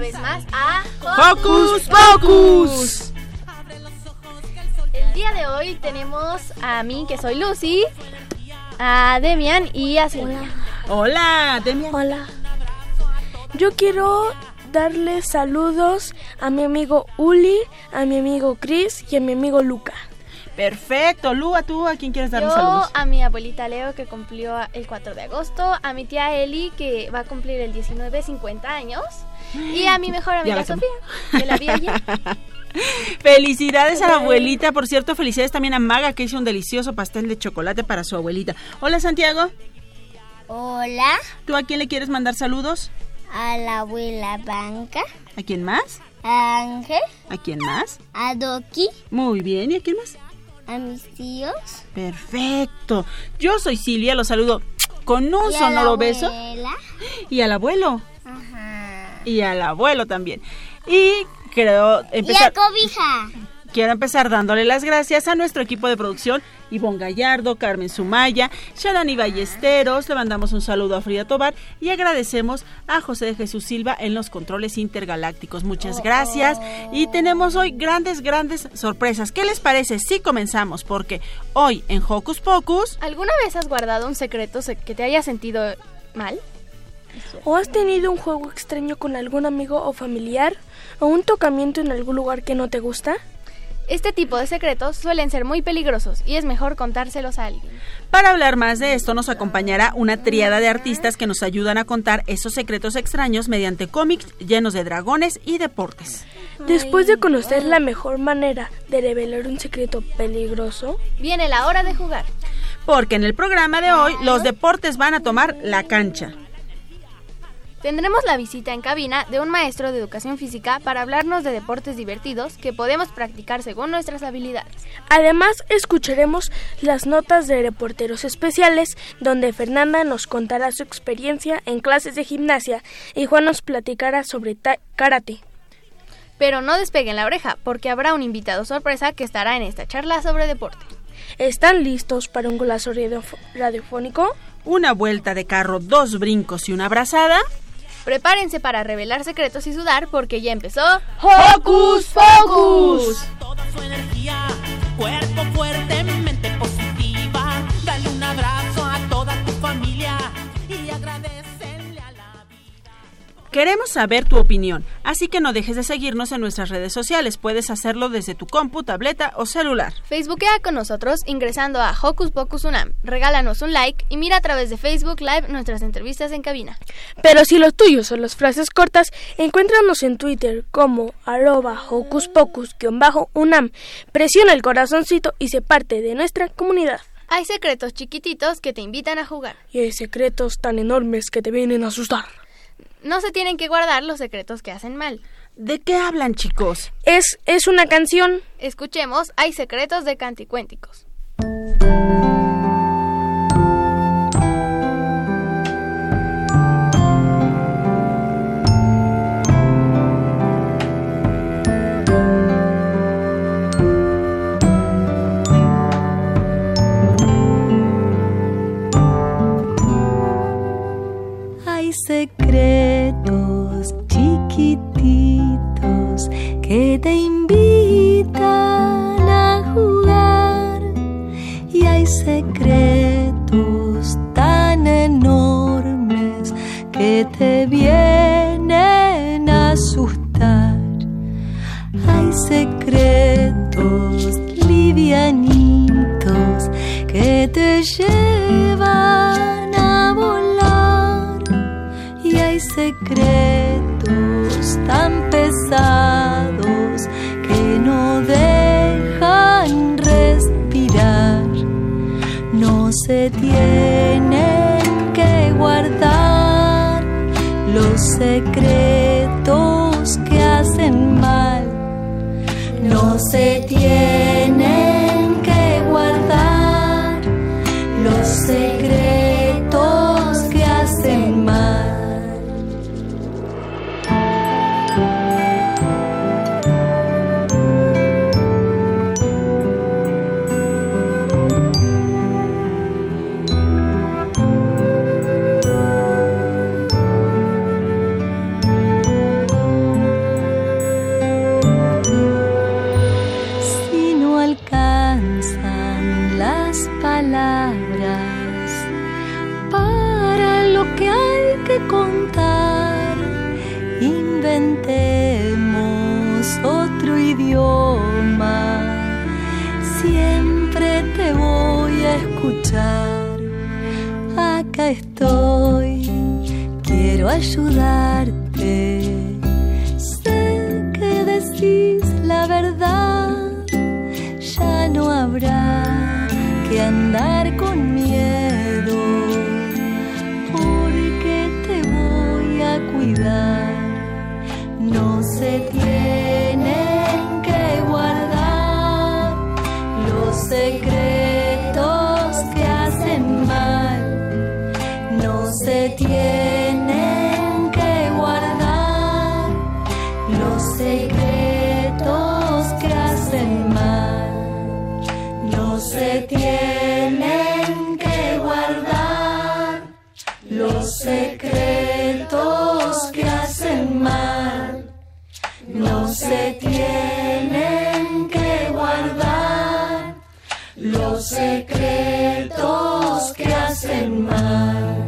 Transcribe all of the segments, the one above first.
vez más a Focus Pocus. El día de hoy tenemos a mí, que soy Lucy, a Demian y a Celia. Hola, Demian. Hola. Yo quiero darles saludos a mi amigo Uli, a mi amigo Chris y a mi amigo Luca. Perfecto. Lu, ¿a tú a quién quieres dar Yo, saludos? a mi abuelita Leo, que cumplió el 4 de agosto, a mi tía Eli, que va a cumplir el 19, 50 años, y a mi mejor amiga Sofía, que la vi ayer. Felicidades a la abuelita, por cierto, felicidades también a Maga que hizo un delicioso pastel de chocolate para su abuelita. Hola Santiago. Hola. ¿Tú a quién le quieres mandar saludos? A la abuela Banca. ¿A quién más? A Ángel. ¿A quién más? A Doki. Muy bien, ¿y a quién más? A mis tíos. Perfecto. Yo soy Silvia, los saludo con un sonoro beso. Y al abuelo. Ajá. Y al abuelo también. Y creo empezar. Y a cobija. Quiero empezar dándole las gracias a nuestro equipo de producción, Ivonne Gallardo, Carmen Sumaya, Sharani Ballesteros, le mandamos un saludo a Frida Tobar y agradecemos a José de Jesús Silva en los controles intergalácticos. Muchas gracias y tenemos hoy grandes, grandes sorpresas. ¿Qué les parece si comenzamos? Porque hoy en Hocus Pocus... ¿Alguna vez has guardado un secreto que te haya sentido mal? ¿O has tenido un juego extraño con algún amigo o familiar? ¿O un tocamiento en algún lugar que no te gusta? Este tipo de secretos suelen ser muy peligrosos y es mejor contárselos a alguien. Para hablar más de esto nos acompañará una triada de artistas que nos ayudan a contar esos secretos extraños mediante cómics llenos de dragones y deportes. Después de conocer la mejor manera de revelar un secreto peligroso, viene la hora de jugar. Porque en el programa de hoy los deportes van a tomar la cancha. Tendremos la visita en cabina de un maestro de educación física para hablarnos de deportes divertidos que podemos practicar según nuestras habilidades. Además, escucharemos las notas de reporteros especiales, donde Fernanda nos contará su experiencia en clases de gimnasia y Juan nos platicará sobre karate. Pero no despeguen la oreja, porque habrá un invitado sorpresa que estará en esta charla sobre deporte. ¿Están listos para un golazo radiofónico? Una vuelta de carro, dos brincos y una abrazada. Prepárense para revelar secretos y sudar porque ya empezó Hocus Pocus. Toda su energía, fuerte, Queremos saber tu opinión, así que no dejes de seguirnos en nuestras redes sociales. Puedes hacerlo desde tu compu, tableta o celular. Facebookea con nosotros ingresando a Hocus Pocus Unam. Regálanos un like y mira a través de Facebook Live nuestras entrevistas en cabina. Pero si los tuyos son las frases cortas, encuéntranos en Twitter como arroba Hocus Pocus-Unam. Presiona el corazoncito y se parte de nuestra comunidad. Hay secretos chiquititos que te invitan a jugar. Y hay secretos tan enormes que te vienen a asustar. No se tienen que guardar los secretos que hacen mal. ¿De qué hablan, chicos? Es, es una canción. Escuchemos Hay secretos de canticuénticos. Secretos chiquititos que te invitan a jugar y hay secretos tan enormes que te vienen a asustar. Hay secretos livianitos que te llevan secretos tan secretos que hacen mal. No se tienen que guardar los secretos que hacen mal.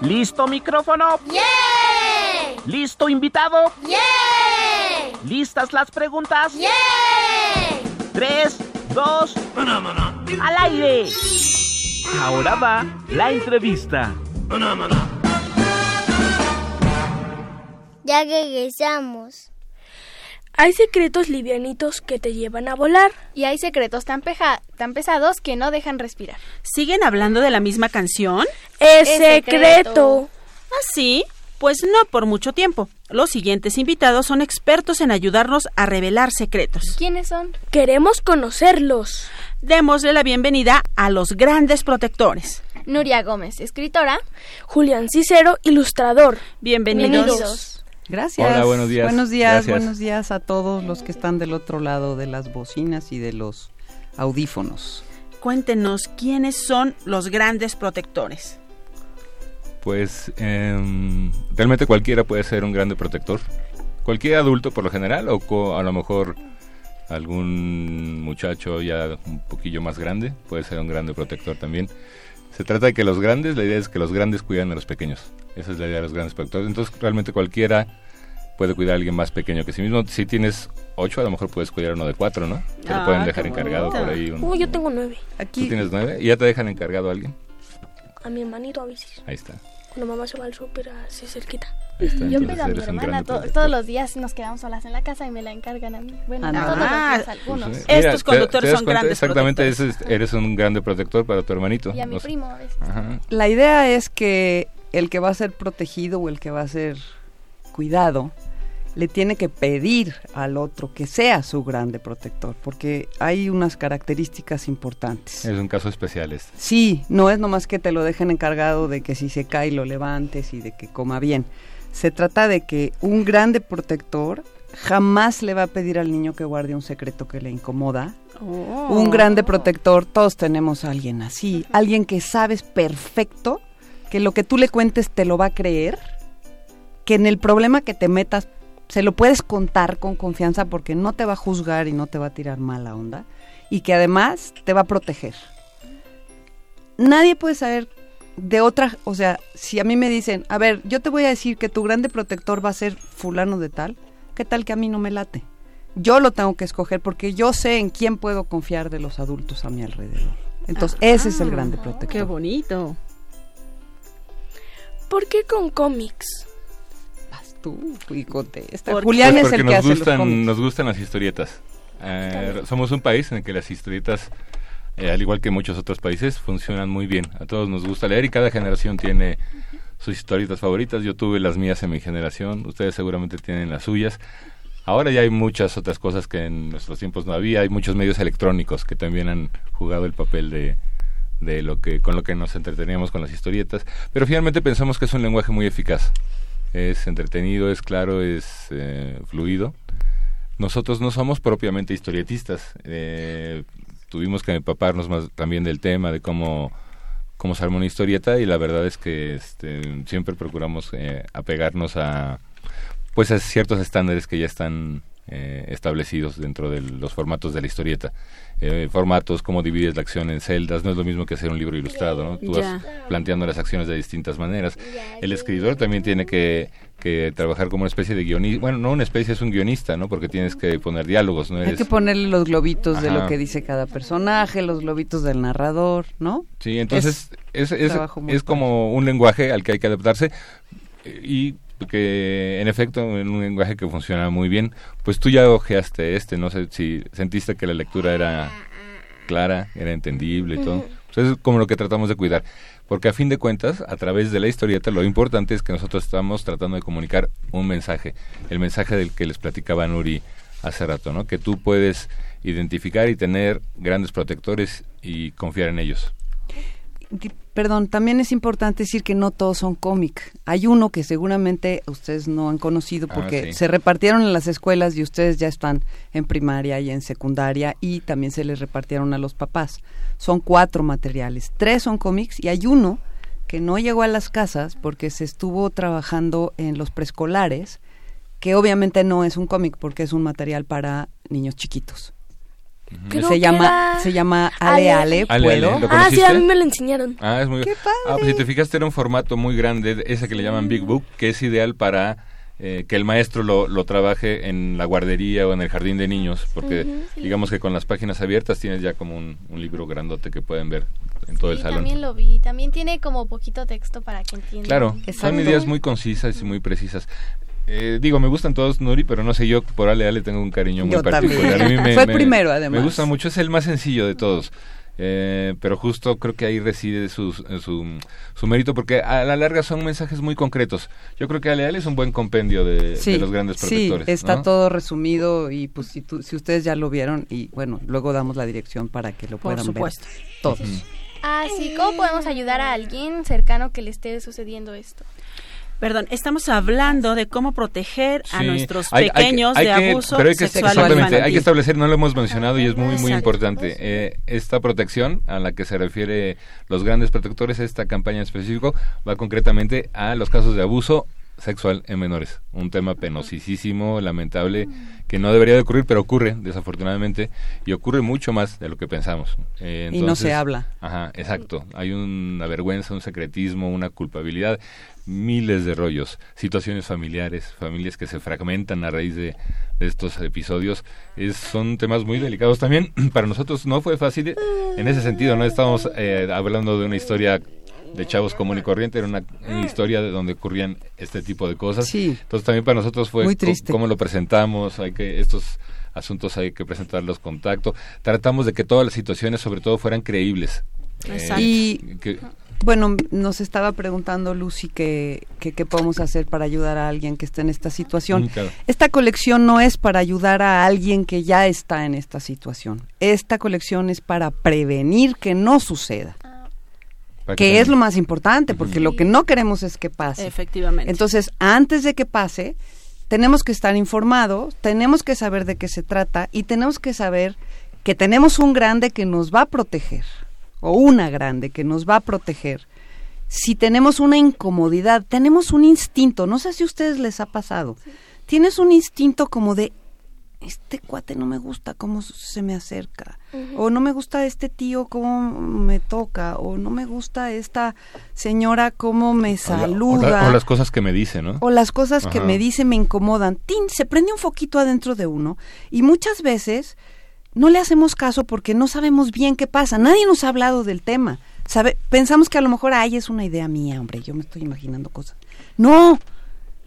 ¿Listo micrófono? ¿Listo invitado? ¿Listas las preguntas? Tres, dos, al aire. Ahora va la entrevista. Ya regresamos. Hay secretos livianitos que te llevan a volar. Y hay secretos tan, peja- tan pesados que no dejan respirar. ¿Siguen hablando de la misma canción? Es, Es secreto. secreto. ¿Ah, sí? Pues no por mucho tiempo. Los siguientes invitados son expertos en ayudarnos a revelar secretos. ¿Quiénes son? Queremos conocerlos. Démosle la bienvenida a los grandes protectores. Nuria Gómez, escritora. Julián Cicero, ilustrador. Bienvenidos. Bienvenidos. Gracias. Hola, buenos días. Buenos días, Gracias. buenos días a todos los que están del otro lado de las bocinas y de los audífonos. cuéntenos quiénes son los grandes protectores. Pues em, realmente cualquiera puede ser un grande protector. Cualquier adulto por lo general o co- a lo mejor algún muchacho ya un poquillo más grande puede ser un grande protector también. Se trata de que los grandes, la idea es que los grandes cuidan a los pequeños. Esa es la idea de los grandes protectores. Entonces realmente cualquiera puede cuidar a alguien más pequeño que sí mismo. Si tienes ocho, a lo mejor puedes cuidar a uno de cuatro, ¿no? Te lo Ah, pueden qué dejar encargado por ahí. un- Uh, yo tengo nueve. ¿Tú tienes nueve? ¿Y ya te dejan encargado a alguien? A mi hermanito a veces. Ahí está. Cuando mamá se va al súper así cerquita. Está, Yo cuido a mi hermana to- todos los días nos quedamos solas en la casa y me la encargan a mí. Bueno, Ah, todos los ah, días, algunos. Pues, mira, Estos conductores son cuenta, grandes Exactamente, es- eres un grande protector para tu hermanito. Y a mi primo a veces. Ajá. La idea es que el que va a ser protegido o el que va a ser cuidado le tiene que pedir al otro que sea su grande protector, porque hay unas características importantes. Es un caso especial este. Sí, no es nomás que te lo dejen encargado de que si se cae lo levantes y de que coma bien. Se trata de que un grande protector jamás le va a pedir al niño que guarde un secreto que le incomoda. Oh. Un grande protector, todos tenemos a alguien así, alguien que sabes perfecto que lo que tú le cuentes te lo va a creer, que en el problema que te metas se lo puedes contar con confianza porque no te va a juzgar y no te va a tirar mala onda y que además te va a proteger. Nadie puede saber de otra, o sea, si a mí me dicen, a ver, yo te voy a decir que tu grande protector va a ser fulano de tal, ¿qué tal que a mí no me late? Yo lo tengo que escoger porque yo sé en quién puedo confiar de los adultos a mi alrededor. Entonces, ese es el grande protector. Qué bonito. ¿Por qué con cómics? Tú y contesta. Pues Julián es el que nos hace los gustan, cómics. nos gustan las historietas. Eh, somos un país en el que las historietas, eh, al igual que muchos otros países, funcionan muy bien. A todos nos gusta leer y cada generación tiene sus historietas favoritas. Yo tuve las mías en mi generación, ustedes seguramente tienen las suyas. Ahora ya hay muchas otras cosas que en nuestros tiempos no había. Hay muchos medios electrónicos que también han jugado el papel de, de lo que con lo que nos entreteníamos con las historietas. Pero finalmente pensamos que es un lenguaje muy eficaz. Es entretenido, es claro, es eh, fluido. Nosotros no somos propiamente historietistas. Eh, tuvimos que empaparnos más también del tema, de cómo, cómo se arma una historieta y la verdad es que este, siempre procuramos eh, apegarnos a pues a ciertos estándares que ya están eh, establecidos dentro de los formatos de la historieta. Eh, formatos, cómo divides la acción en celdas, no es lo mismo que hacer un libro ilustrado, ¿no? Tú Ya. vas planteando las acciones de distintas maneras. El escritor también tiene que, que trabajar como una especie de guionista, bueno, no una especie, es un guionista, ¿no? Porque tienes que poner diálogos, ¿no? Hay Eres- que ponerle los globitos de lo que dice cada personaje, los globitos del narrador, ¿no? Sí, entonces es, es, muy es como un lenguaje al que hay que adaptarse eh, y que en efecto en un lenguaje que funciona muy bien. Pues tú ya ojeaste este, no sé si sentiste que la lectura era clara, era entendible y todo. Pues es como lo que tratamos de cuidar. Porque a fin de cuentas, a través de la historieta, lo importante es que nosotros estamos tratando de comunicar un mensaje. El mensaje del que les platicaba Nuri hace rato, ¿no? Que tú puedes identificar y tener grandes protectores y confiar en ellos. Perdón, también es importante decir que no todos son cómic. Hay uno que seguramente ustedes no han conocido Ah, porque sí. se repartieron en las escuelas y ustedes ya están en primaria y en secundaria y también se les repartieron a los papás. Son cuatro materiales, tres son cómics y hay uno que no llegó a las casas porque se estuvo trabajando en los preescolares, que obviamente no es un cómic porque es un material para niños chiquitos. Creo Se que llama, era se llama Ale Ale, Ale, ¿puedo? Ale, ¿lo Ah, sí, a mí me lo enseñaron. Ah, es muy ¡Qué Ah, pues si te fijaste era un formato muy grande, ese que le llaman Big Book, que es ideal para eh, que el maestro lo, lo trabaje en la guardería o en el jardín de niños, porque sí. digamos que con las páginas abiertas tienes ya como un, un libro grandote que pueden ver en todo el salón. también lo vi. También tiene como poquito texto para que entiendan. Claro, son ideas muy concisas y muy precisas. Eh, digo, me gustan todos, Nuri, pero no sé, yo por Ale Ale tengo un cariño muy Yo particular. también. A mí me- Fue me- primero, además. Me gusta mucho, es el más sencillo de todos. Eh, pero justo creo que ahí reside su, su, su mérito, porque a la larga son mensajes muy concretos. Yo creo que Ale Ale es un buen compendio de, de los grandes protectores. Sí, está ¿no? todo resumido y pues si, tú- si ustedes ya lo vieron y bueno, luego damos la dirección para que lo Por puedan supuesto. ver todos. Ah, sí. ¿Cómo podemos ayudar a alguien cercano que le esté sucediendo esto? Perdón, estamos hablando de cómo proteger a nuestros hay- hay que- pequeños hay de que- abuso pero hay que, sexual o exactamente, hay que establecer, no lo hemos mencionado y es muy, muy Exacto. importante. eh, esta protección a la que se refiere los grandes protectores, esta campaña en específico, va concretamente a los casos de abuso sexual en menores. Un tema penosísimo, lamentable, que no debería de ocurrir, pero ocurre, desafortunadamente, y ocurre mucho más de lo que pensamos. Eh, Y no se habla. Ajá, exacto. Hay una vergüenza, un secretismo, una culpabilidad, miles de rollos, situaciones familiares, familias que se fragmentan a raíz de, de estos episodios. Es, son temas muy delicados también. Para nosotros no fue fácil en ese sentido, no estábamos eh, hablando de una historia de chavos común y corriente, era una, una historia de donde ocurrían este tipo de cosas. Sí. Entonces también para nosotros fue Muy triste. cómo lo presentamos, hay que estos asuntos hay que presentarlos con tacto. Tratamos de que todas las situaciones sobre todo fueran creíbles. Eh, Exacto. Y- que- Bueno, nos estaba preguntando Lucy que que- qué podemos hacer para ayudar a alguien que está en esta situación. Mm, claro. Esta colección no es para ayudar a alguien que ya está en esta situación. Esta colección es para prevenir que no suceda. Que es lo más importante, porque lo que no queremos es que pase. Efectivamente. Entonces, antes de que pase, tenemos que estar informados, tenemos que saber de qué se trata y tenemos que saber que tenemos un grande que nos va a proteger, o una grande que nos va a proteger. Si tenemos una incomodidad, tenemos un instinto, no sé si a ustedes les ha pasado, tienes un instinto como de, este cuate no me gusta cómo se me acerca, o no me gusta este tío cómo me toca, o no me gusta esta señora cómo me o, la- saluda. o la- o las cosas que me dice, ¿no? O las cosas que me dicen me incomodan. ¡Tin! Se prende un foquito adentro de uno y muchas veces no le hacemos caso porque no sabemos bien qué pasa. Nadie nos ha hablado del tema. Sabe, pensamos que a lo mejor, ay, es una idea mía, hombre, yo me estoy imaginando cosas. No,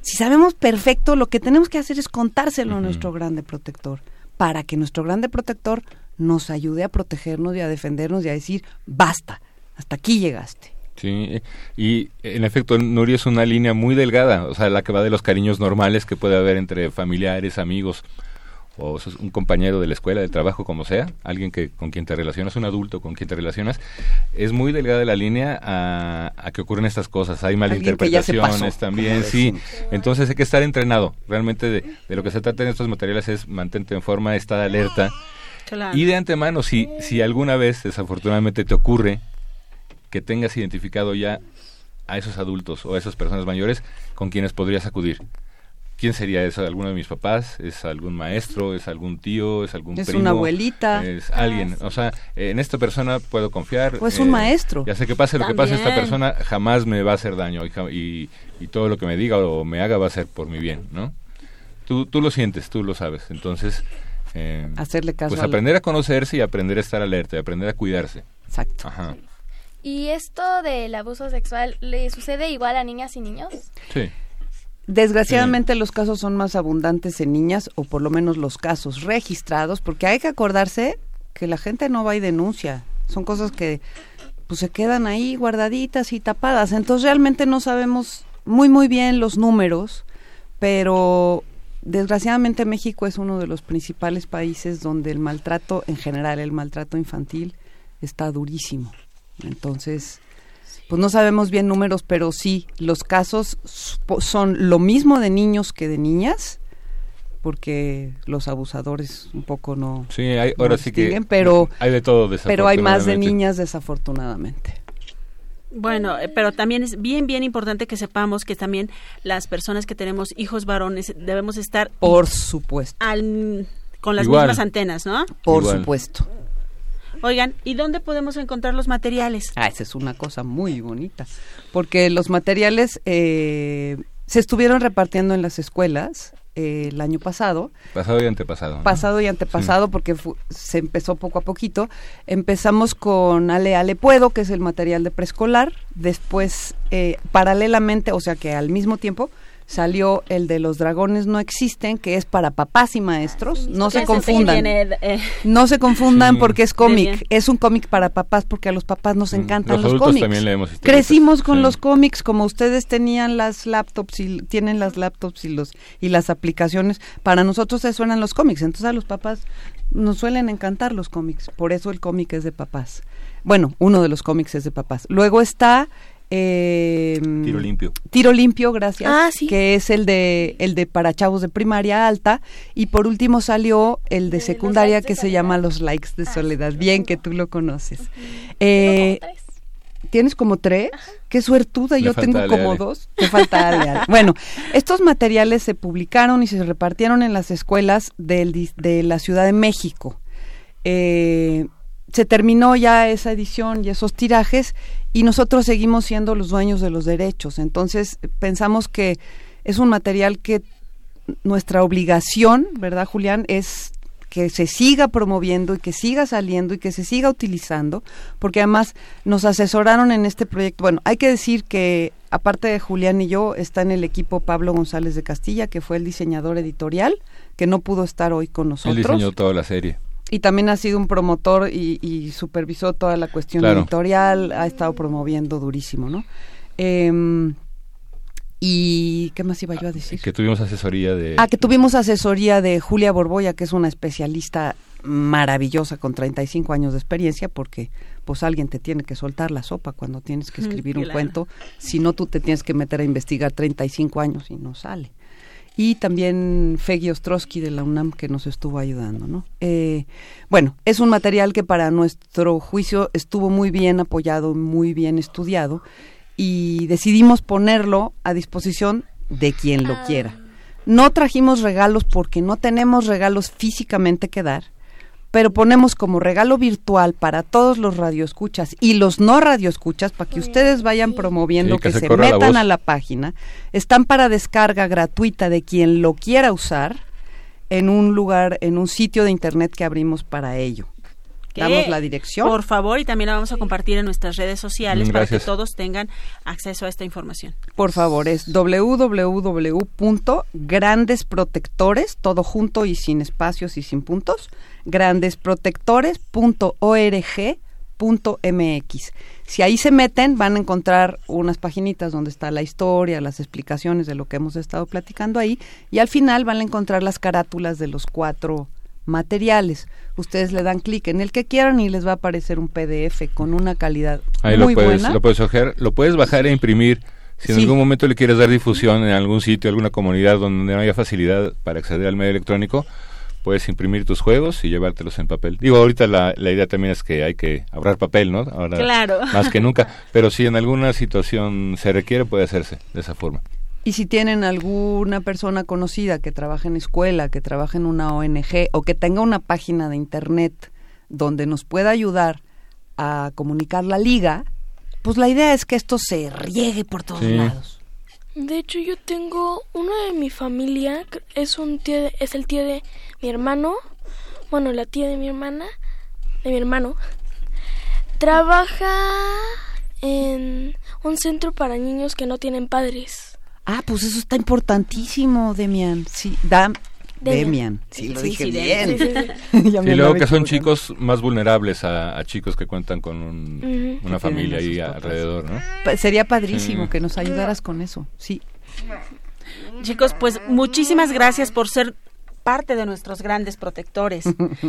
si sabemos perfecto, lo que tenemos que hacer es contárselo a nuestro grande protector, para que nuestro grande protector nos ayude a protegernos y a defendernos y a decir, basta, hasta aquí llegaste. Sí, y en efecto, Nuri es una línea muy delgada, o sea, la que va de los cariños normales que puede haber entre familiares, amigos, o sos un compañero de la escuela, del trabajo, como sea, alguien que con quien te relacionas, un adulto con quien te relacionas, es muy delgada la línea a, a que ocurren estas cosas. Hay pasó, malinterpretaciones también, sí. Entonces hay que estar entrenado. Realmente de, de lo que se trata en estos materiales es mantente en forma, estar alerta. Claro. Y de antemano, si, si alguna vez desafortunadamente te ocurre que tengas identificado ya a esos adultos o a esas personas mayores con quienes podrías acudir. ¿Quién sería eso? ¿Alguno de mis papás? ¿Es algún maestro? ¿Es algún tío? ¿Es algún Es primo? una abuelita. Es alguien. O sea, en esta persona puedo confiar. O es un maestro. Ya sé que pase lo que pase, esta persona jamás me va a hacer daño y, ja- y, y todo lo que me diga o me haga va a ser por mi bien, ¿no? Tú, tú lo sientes, tú lo sabes. Entonces, eh, Hacerle caso pues a la- aprender a conocerse y aprender a estar alerta y aprender a cuidarse. Exacto. Ajá. ¿Y esto del abuso sexual le sucede igual a niñas y niños? Sí. Desgraciadamente los casos son más abundantes en niñas, o por lo menos los casos registrados, porque hay que acordarse que la gente no va y denuncia. Son cosas que pues se quedan ahí guardaditas y tapadas. Entonces realmente no sabemos muy muy bien los números, pero desgraciadamente México es uno de los principales países donde el maltrato, en general el maltrato infantil, está durísimo. Entonces, pues no sabemos bien números, pero sí, los casos son lo mismo de niños que de niñas, porque los abusadores un poco no, Sí, hay, no ahora sí que pero, hay de todo pero hay más de niñas desafortunadamente. Bueno, eh, pero también es bien, bien importante que sepamos que también las personas que tenemos hijos varones debemos estar Por supuesto, al- con las Igual. mismas antenas, ¿no? por Igual. supuesto. Oigan, ¿y dónde podemos encontrar los materiales? Ah, esa es una cosa muy bonita, porque los materiales eh, se estuvieron repartiendo en las escuelas eh, el año pasado, Pasado y antepasado. ¿no? pasado y antepasado, porque fu- se empezó poco a poquito. Empezamos con Ale Ale Puedo, que es el material de preescolar. Después, eh, paralelamente, o sea que al mismo tiempo, salió el de los dragones no existen, que es para papás y maestros. No se Ese sí confundan. eh, No se confundan Sí. porque es cómic. Es un cómic para papás porque a los papás nos Mm, encantan los cómics. también leemos historietas. Crecimos con Sí. los cómics como ustedes tenían las laptops y tienen las laptops y los y las aplicaciones. Para nosotros eso eran los cómics. Entonces a los papás nos suelen encantar los cómics. Por eso el cómic es de papás. Bueno, uno de los cómics es de papás. Luego está eh, Tiro limpio. Tiro limpio, gracias. Ah, sí. Que es el de el de para chavos de primaria alta y por último salió el de secundaria que se llama Los likes de soledad. Bien que tú lo conoces. Eh, ¿Tienes como tres? Qué suertuda, yo tengo Ale, como Ale. dos. Te falta Ale, Ale. Bueno, estos materiales se publicaron y se repartieron en las escuelas del de la Ciudad de México. Eh, se terminó ya esa edición y esos tirajes y nosotros seguimos siendo los dueños de los derechos. Entonces pensamos que es un material que nuestra obligación, ¿verdad, Julián? Es que se siga promoviendo y que siga saliendo y que se siga utilizando, porque además nos asesoraron en este proyecto. Bueno, hay que decir que aparte de Julián y yo, está en el equipo Pablo González de Castilla, que fue el diseñador editorial, que no pudo estar hoy con Él nosotros. diseñó toda la serie. Y también ha sido un promotor y, y supervisó toda la cuestión Claro. editorial, ha estado promoviendo durísimo, ¿no? Em, y ¿qué más iba yo a decir? Que tuvimos asesoría de... Ah, que tuvimos asesoría de Julia Borboya, que es una especialista maravillosa con 35 años de experiencia, porque pues alguien te tiene que soltar la sopa cuando tienes que Mm, escribir un claro. cuento, si no tú te tienes que meter a investigar 35 años y no sale. Y también Feggy Ostrowski de la UNAM que nos estuvo ayudando, ¿no? Eh, bueno, es un material que para nuestro juicio estuvo muy bien apoyado, muy bien estudiado y decidimos ponerlo a disposición de quien lo quiera. No trajimos regalos porque no tenemos regalos físicamente que dar, pero ponemos como regalo virtual para todos los radioescuchas y los no radioescuchas para que ustedes vayan promoviendo Sí, que que, se se corra la metan a la página. Están para descarga gratuita de quien lo quiera usar en un lugar, en un sitio de internet que abrimos para ello. Que, Damos la dirección. Por favor, y también la vamos a compartir en nuestras redes sociales Mm, para que todos tengan acceso a esta información. Por favor, es www.grandesprotectores, todo junto y sin espacios y sin puntos, grandesprotectores.org.mx. Si ahí se meten, van a encontrar unas paginitas donde está la historia, las explicaciones de lo que hemos estado platicando ahí, y al final van a encontrar las carátulas de los cuatro materiales. Ustedes le dan clic en el que quieran y les va a aparecer un PDF con una calidad Ahí muy lo puedes, buena. lo puedes ojear, lo puedes bajar e imprimir. Si en Sí. algún momento le quieres dar difusión en algún sitio, alguna comunidad donde no haya facilidad para acceder al medio electrónico, puedes imprimir tus juegos y llevártelos en papel. Digo, ahorita la, la idea también es que hay que ahorrar papel, ¿no? Ahora Claro. más que nunca. Pero si en alguna situación se requiere, puede hacerse de esa forma. Y si tienen alguna persona conocida que trabaja en escuela, que trabaja en una ONG o que tenga una página de internet donde nos pueda ayudar a comunicar la liga, pues la idea es que esto se riegue por todos Sí. lados. De hecho, yo tengo uno de mi familia, es un tío, de- es el tío de mi hermano, bueno, la tía de mi hermana, de mi hermano, trabaja en un centro para niños que no tienen padres. Ah, pues eso está importantísimo, Demian. Sí, Dam, Demian. Sí, lo Sí, dije sí, bien. Sí, Y luego que son chicos más vulnerables a, a chicos que cuentan con un- una familia ahí papás. alrededor, ¿no? Pa- Sería padrísimo Sí. que nos ayudaras con eso. Sí. Chicos, pues muchísimas gracias por ser parte de nuestros grandes protectores.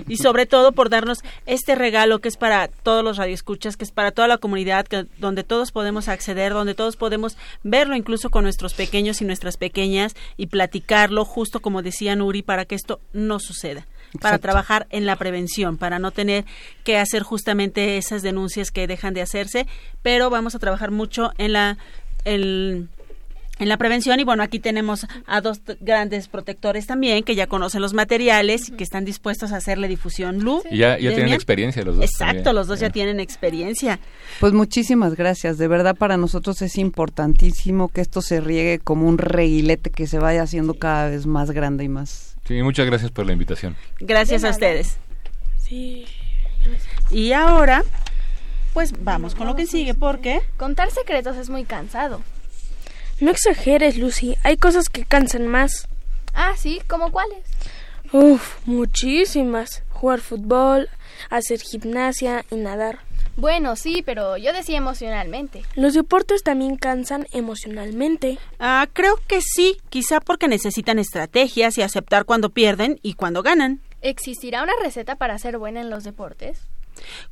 Y sobre todo por darnos este regalo que es para todos los radioescuchas, que es para toda la comunidad, que, donde todos podemos acceder, donde todos podemos verlo incluso con nuestros pequeños y nuestras pequeñas y platicarlo justo como decía Nuri para que esto no suceda para trabajar en la prevención, para no tener que hacer justamente esas denuncias que dejan de hacerse, pero vamos a trabajar mucho en la el- en la prevención y bueno, aquí tenemos a dos grandes protectores también que ya conocen los materiales y que están dispuestos a hacerle difusión. Lu, Y ya, ya tienen experiencia los dos. Exacto, también. los dos ya tienen experiencia. Pues muchísimas gracias. De verdad para nosotros es importantísimo que esto se riegue como un reguilete que se vaya haciendo cada vez más grande y más. Sí, muchas gracias por la invitación. Gracias a ustedes. Sí. Y ahora, pues vamos con lo que sigue, porque Contar secretos es muy cansado. No exageres, Lucy. Hay cosas que cansan más. Ah, sí, ¿como cuáles? Uf, muchísimas. Jugar fútbol, hacer gimnasia y nadar. Bueno, sí, pero yo decía emocionalmente. Los deportes también cansan emocionalmente. ah, creo que sí, quizá porque necesitan estrategias y aceptar cuando pierden y cuando ganan. ¿Existirá una receta para ser buena en los deportes?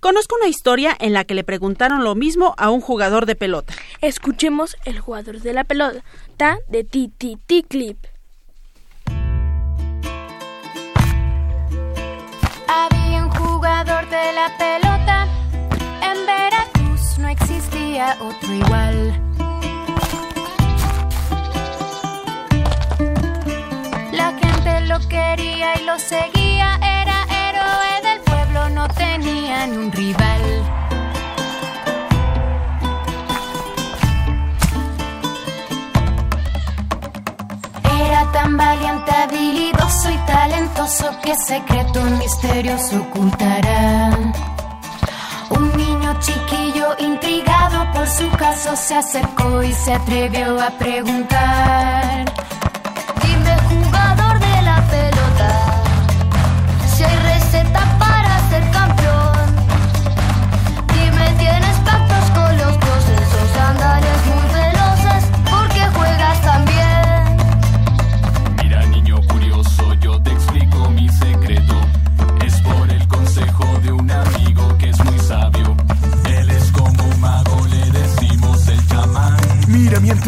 Conozco una historia en la que le preguntaron lo mismo a un jugador de pelota. Escuchemos El jugador de la pelota de Titi Clip. Había un jugador de la pelota. En Veracruz no existía otro igual. La gente lo quería y lo seguía. Tenían un rival. Era tan valiente, habilidoso y talentoso que secreto misterioso ocultará. Un niño chiquillo intrigado por su caso se acercó y se atrevió a preguntar. Dime jugador de la pelota, si hay receta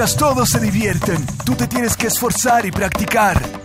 mientras todos se divierten, tú te tienes que esforzar y practicar.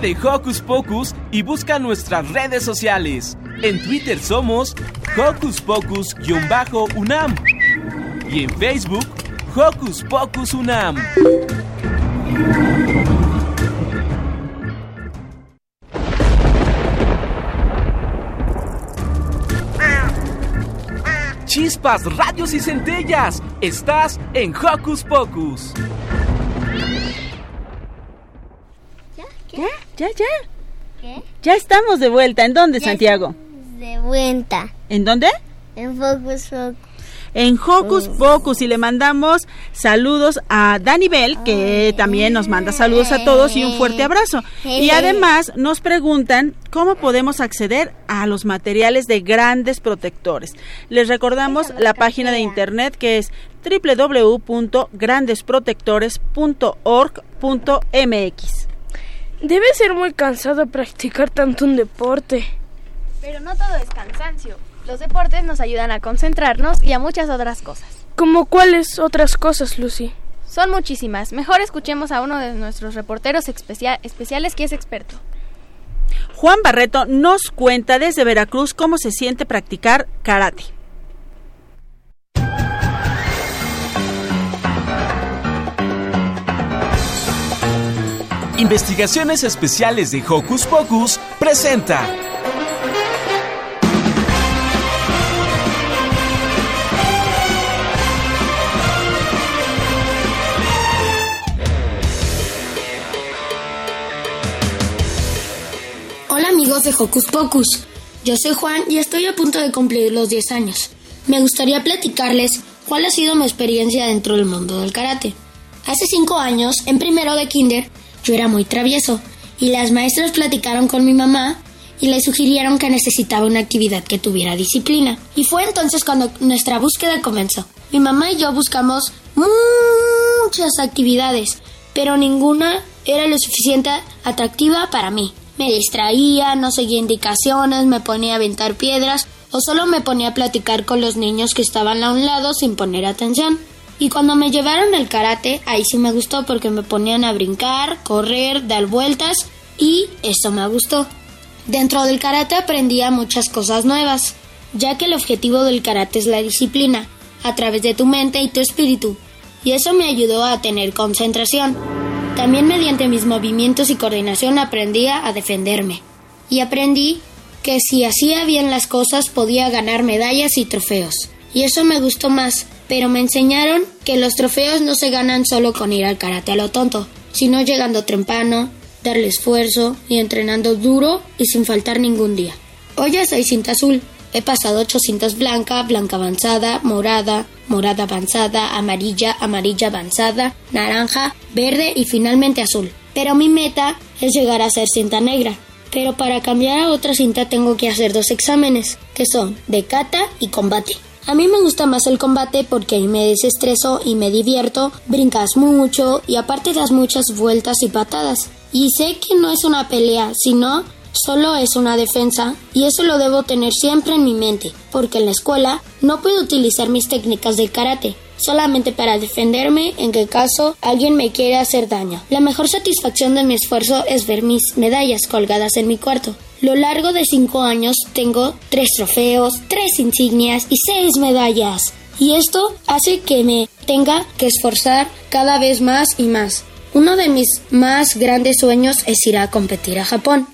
De Hocus Pocus y busca nuestras redes sociales. En Twitter somos Hocus Pocus-UNAM y en Facebook Hocus Pocus UNAM. Chispas, radios y centellas. Estás en Hocus Pocus. Ya, ya. ¿Qué? Ya estamos de vuelta. ¿En dónde, Santiago? De vuelta. ¿En dónde? En Focus Focus. En Hocus Pocus y le mandamos saludos a Dani Bell, que también nos manda saludos a todos y un fuerte abrazo. Y además nos preguntan cómo podemos acceder a los materiales de grandes protectores. Les recordamos la página de internet que es www.grandesprotectores.org.mx. Debe ser muy cansado practicar tanto un deporte. Pero no todo es cansancio. Los deportes nos ayudan a concentrarnos y a muchas otras cosas. ¿Como cuáles otras cosas, Lucy? Son muchísimas. Mejor escuchemos a uno de nuestros reporteros especia- especiales que es experto. Juan Barreto nos cuenta desde Veracruz cómo se siente practicar karate. Investigaciones Especiales de Hocus Pocus presenta. Hola amigos de Hocus Pocus, yo soy Juan y estoy a punto de cumplir los 10 años. Me gustaría platicarles cuál ha sido mi experiencia dentro del mundo del karate. Hace 5 años, en primero de kinder, yo era muy travieso y las maestras platicaron con mi mamá y le sugirieron que necesitaba una actividad que tuviera disciplina. Y fue entonces cuando nuestra búsqueda comenzó. Mi mamá y yo buscamos muchas actividades, pero ninguna era lo suficiente atractiva para mí. Me distraía, no seguía indicaciones, me ponía a aventar piedras o solo me ponía a platicar con los niños que estaban a un lado sin poner atención. Y cuando me llevaron al karate, ahí sí me gustó porque me ponían a brincar, correr, dar vueltas y eso me gustó. Dentro del karate aprendía muchas cosas nuevas, ya que el objetivo del karate es la disciplina, a través de tu mente y tu espíritu, y eso me ayudó a tener concentración. También mediante mis movimientos y coordinación aprendía a defenderme. Y aprendí que si hacía bien las cosas podía ganar medallas y trofeos. Y eso me gustó más, pero me enseñaron que los trofeos no se ganan solo con ir al karate a lo tonto, sino llegando temprano, darle esfuerzo y entrenando duro y sin faltar ningún día. Hoy ya soy cinta azul. He pasado ocho cintas blanca, blanca avanzada, morada, morada avanzada, amarilla, amarilla avanzada, naranja, verde y finalmente azul. Pero mi meta es llegar a ser cinta negra. Pero para cambiar a otra cinta tengo que hacer dos exámenes, que son de kata y combate. A mí me gusta más el combate porque ahí me desestreso y me divierto, brincas mucho y aparte das muchas vueltas y patadas. Y sé que no es una pelea, sino solo es una defensa y eso lo debo tener siempre en mi mente, porque en la escuela no puedo utilizar mis técnicas del karate, solamente para defenderme en que caso alguien me quiere hacer daño. La mejor satisfacción de mi esfuerzo es ver mis medallas colgadas en mi cuarto. Lo largo de cinco años tengo tres trofeos, tres insignias y seis medallas. Y esto hace que me tenga que esforzar cada vez más y más. Uno de mis más grandes sueños es ir a competir a Japón.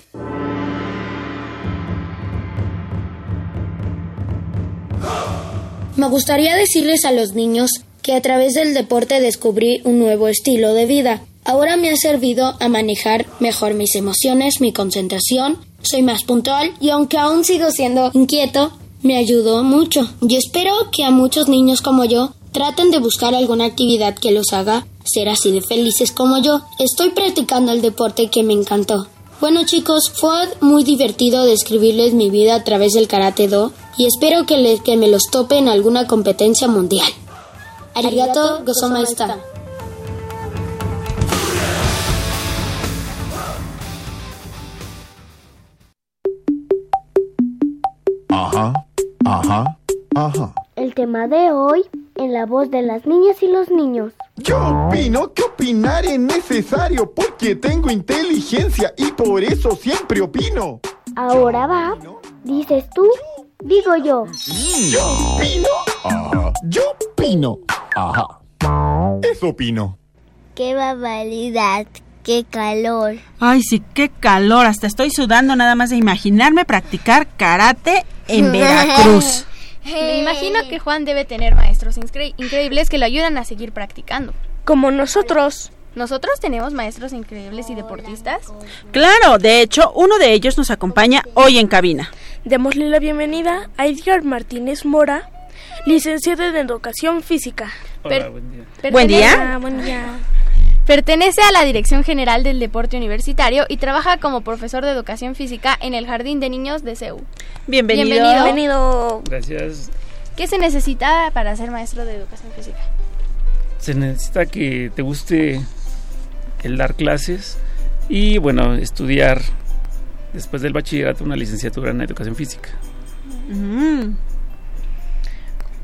Me gustaría decirles a los niños que a través del deporte descubrí un nuevo estilo de vida. Ahora me ha servido a manejar mejor mis emociones, mi concentración, soy más puntual y aunque aún sigo siendo inquieto, me ayudó mucho. Y espero que a muchos niños como yo traten de buscar alguna actividad que los haga ser así de felices como yo. Estoy practicando el deporte que me encantó. Bueno chicos, fue muy divertido describirles mi vida a través del karate do y espero que, que me los tope en alguna competencia mundial. Arigato gozomaita. Ajá, ajá, ajá. El tema de hoy en la voz de las niñas y los niños. Yo opino que opinar es necesario porque tengo inteligencia y por eso siempre opino. Ahora va, dices tú, digo yo. Yo opino. Ajá. Yo opino. Ajá. Eso opino. Qué barbaridad, qué calor. Ay, sí, qué calor. Hasta estoy sudando nada más de imaginarme practicar karate en Veracruz. Me imagino que Juan debe tener maestros incre- increíbles que lo ayudan a seguir practicando. Como nosotros. ¿Nosotros tenemos maestros increíbles y deportistas? Claro, de hecho, uno de ellos nos acompaña hoy en cabina. Démosle la bienvenida a Edgar Martínez Mora, licenciado en Educación Física. Per- Buen día. Ah, buen día. Pertenece a la Dirección General del Deporte Universitario y trabaja como profesor de Educación Física en el Jardín de Niños de CEU. Bienvenido. Bienvenido. Gracias. ¿Qué se necesita para ser maestro de Educación Física? Se necesita que te guste el dar clases y, bueno, estudiar después del bachillerato una licenciatura en educación física. Mm.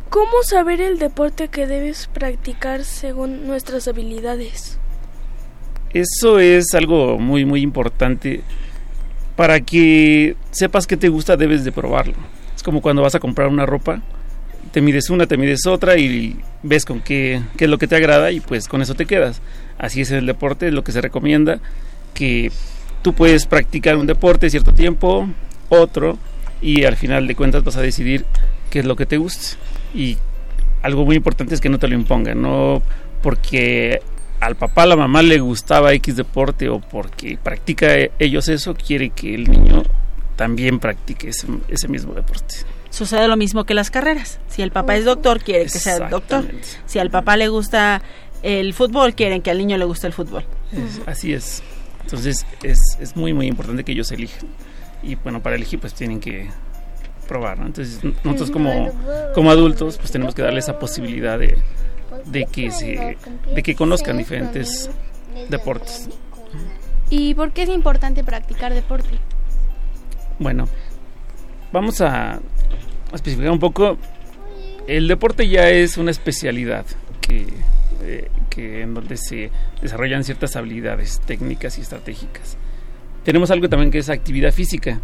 ¿Cómo saber el deporte que debes practicar según nuestras habilidades? Eso es algo muy, muy importante. Para que sepas qué te gusta, debes de probarlo. Es como cuando vas a comprar una ropa, te mides una, te mides otra y ves con qué, qué es lo que te agrada y pues con eso te quedas. Así es el deporte, es lo que se recomienda, que tú puedes practicar un deporte cierto tiempo, otro, y al final de cuentas vas a decidir qué es lo que te gusta. Y algo muy importante es que no te lo impongan, no porque al papá, a la mamá le gustaba X deporte o porque practica ellos eso, quiere que el niño también practique ese, ese mismo deporte. Sucede lo mismo que las carreras. Si el papá es doctor, quiere que sea doctor. Si al papá le gusta el fútbol, quieren que al niño le guste el fútbol. Es- así es. Entonces es, es muy muy importante que ellos elijan. y bueno, para elegir pues tienen que probar, ¿no? Entonces nosotros como, como adultos pues tenemos que darle esa posibilidad de, de que se, de que conozcan diferentes deportes. ¿Y por qué es importante practicar deporte? Bueno, vamos a, especificar un poco. El deporte ya es una especialidad que, eh, que en donde se desarrollan ciertas habilidades técnicas y estratégicas. Tenemos algo también que es actividad física.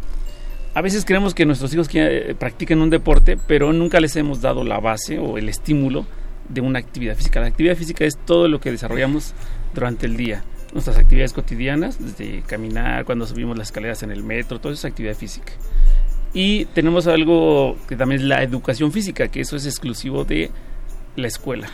A veces creemos que nuestros hijos eh, practican un deporte, pero nunca les hemos dado la base o el estímulo de una actividad física. La actividad física es todo lo que desarrollamos durante el día. Nuestras actividades cotidianas, desde caminar, cuando subimos las escaleras en el metro, todo eso es actividad física. Y tenemos algo que también es la educación física, que eso es exclusivo de la escuela.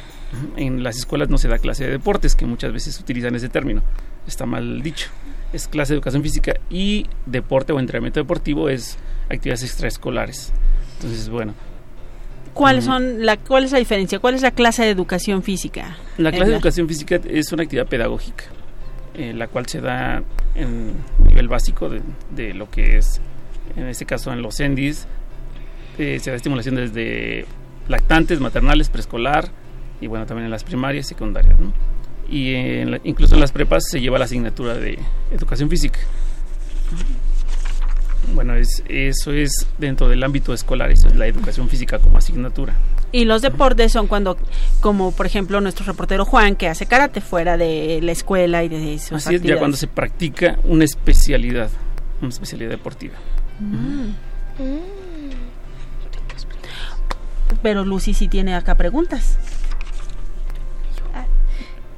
En las escuelas no se da clase de deportes, que muchas veces utilizan ese término. Está mal dicho. Es clase de educación física y deporte o entrenamiento deportivo es actividades extraescolares. Entonces, bueno, ¿Cuáles son la, ¿Cuál es la diferencia? ¿Cuál es la clase de educación física? La clase de educación física es una actividad pedagógica, eh, la cual se da en nivel básico de, de lo que es, en este caso en los ENDIs, eh, se da estimulación desde lactantes, maternales, preescolar y bueno, también en las primarias y secundarias. ¿no? Y en la- incluso en las prepas se lleva la asignatura de educación física. Bueno, es, eso es dentro del ámbito escolar, eso es la educación física como asignatura. Y los deportes son cuando, como por ejemplo nuestro reportero Juan, que hace karate fuera de la escuela y de sus Así es, ya cuando se practica una especialidad, una especialidad deportiva. Mm. Pero Lucy sí tiene acá preguntas.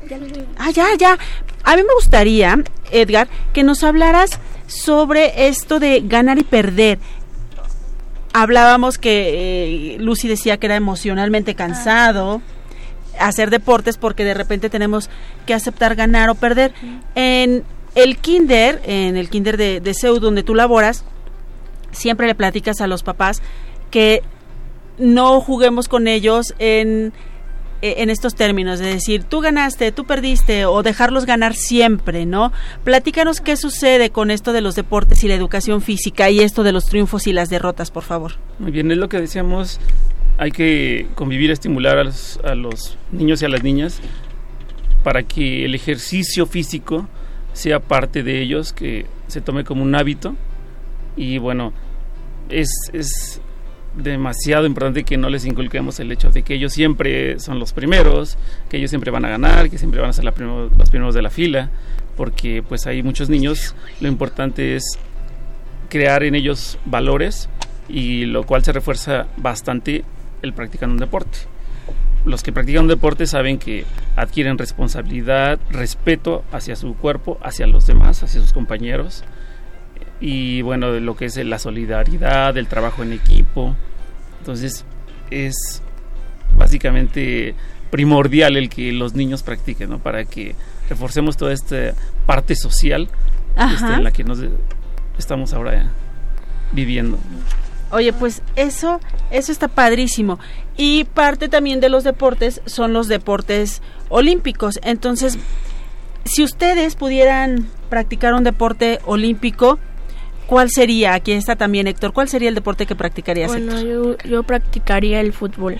Ya lo veo. Ah, ya, ya. A mí me gustaría, Edgar, que nos hablaras sobre esto de ganar y perder. Hablábamos que eh, Lucy decía que era emocionalmente cansado hacer deportes porque de repente tenemos que aceptar ganar o perder. En el kinder, en el kinder de, de CEU donde tú laboras, siempre le platicas a los papás que no juguemos con ellos en, en estos términos, de decir, tú ganaste, tú perdiste, o dejarlos ganar siempre, ¿no? Platícanos qué sucede con esto de los deportes y la educación física y esto de los triunfos y las derrotas, por favor. Muy bien, es lo que decíamos, hay que convivir, estimular a los, a los niños y a las niñas para que el ejercicio físico sea parte de ellos, que se tome como un hábito y bueno, es, es demasiado importante que no les inculquemos el hecho de que ellos siempre son los primeros, que ellos siempre van a ganar, que siempre van a ser la los primeros de la fila, porque pues hay muchos niños, lo importante es crear en ellos valores y lo cual se refuerza bastante el practicar un deporte. Los que practican un deporte saben que adquieren responsabilidad, respeto hacia su cuerpo, hacia los demás, hacia sus compañeros y bueno, de lo que es la solidaridad, el trabajo en equipo. Entonces es básicamente primordial el que los niños practiquen, ¿no? Para que reforcemos toda esta parte social este, en la que nos estamos ahora viviendo. Oye, pues eso, eso está padrísimo. Y parte también de los deportes son los deportes olímpicos. Entonces, si ustedes pudieran practicar un deporte olímpico, ¿cuál sería? Aquí está también Héctor. ¿Cuál sería el deporte que practicarías, Bueno, Héctor? yo, yo practicaría el fútbol.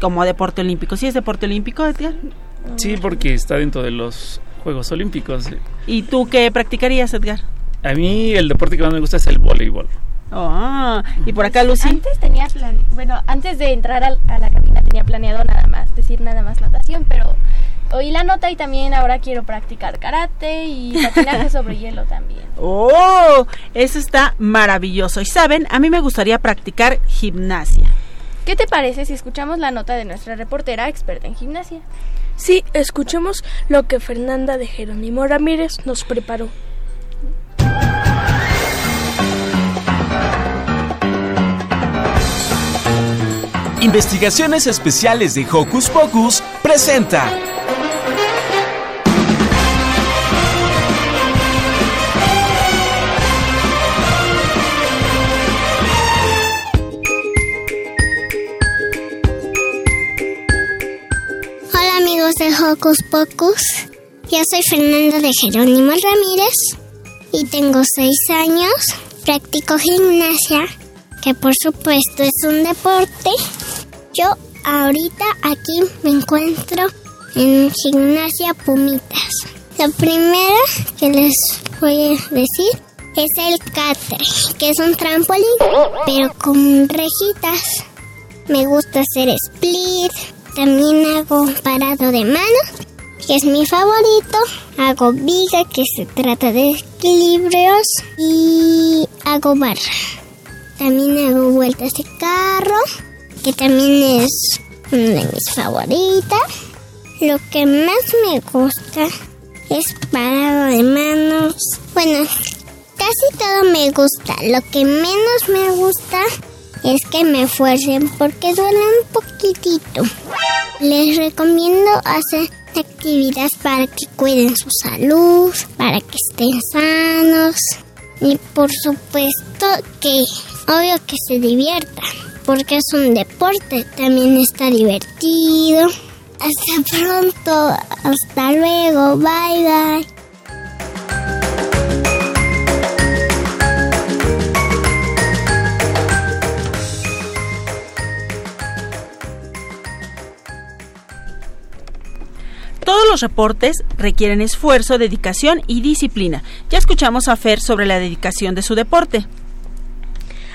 Como deporte olímpico. ¿Sí es deporte olímpico, Edgar? Sí, porque está dentro de los Juegos Olímpicos. ¿Y tú qué practicarías, Edgar? A mí el deporte que más me gusta es el voleibol. Ah, y por acá Lucy. Antes tenía plan, bueno, antes de entrar a, la cabina tenía planeado nada más, decir nada más natación, pero oí la nota y también ahora quiero practicar karate y patinaje sobre hielo también. Oh, eso está maravilloso. Y saben, a mí me gustaría practicar gimnasia. ¿Qué te parece si escuchamos la nota de nuestra reportera experta en gimnasia? Sí, escuchemos lo que Fernanda de Jerónimo Ramírez nos preparó. Investigaciones Especiales de Hocus Pocus presenta. Amigos de Hocus Pocus, yo soy Fernanda de Jerónimo Ramírez y tengo seis años practico gimnasia, que por supuesto es un deporte. Yo ahorita aquí me encuentro en gimnasia Pumitas. Lo primero que les voy a decir es el catre, que es un trampolín, pero con rejitas. Me gusta hacer split, también hago parado de mano, que es mi favorito. Hago viga, que se trata de equilibrios, y hago barra. También hago vueltas de carro, que también es una de mis favoritas. Lo que más me gusta es parado de manos. Bueno, casi todo me gusta. Lo que menos me gusta es que me fuercen porque duele un poquitito. Les recomiendo hacer actividades para que cuiden su salud, para que estén sanos y por supuesto que obvio que se diviertan porque es un deporte, también está divertido. Hasta pronto, hasta luego, bye bye. Los reportes requieren esfuerzo, dedicación y disciplina. Ya escuchamos a Fer sobre la dedicación de su deporte.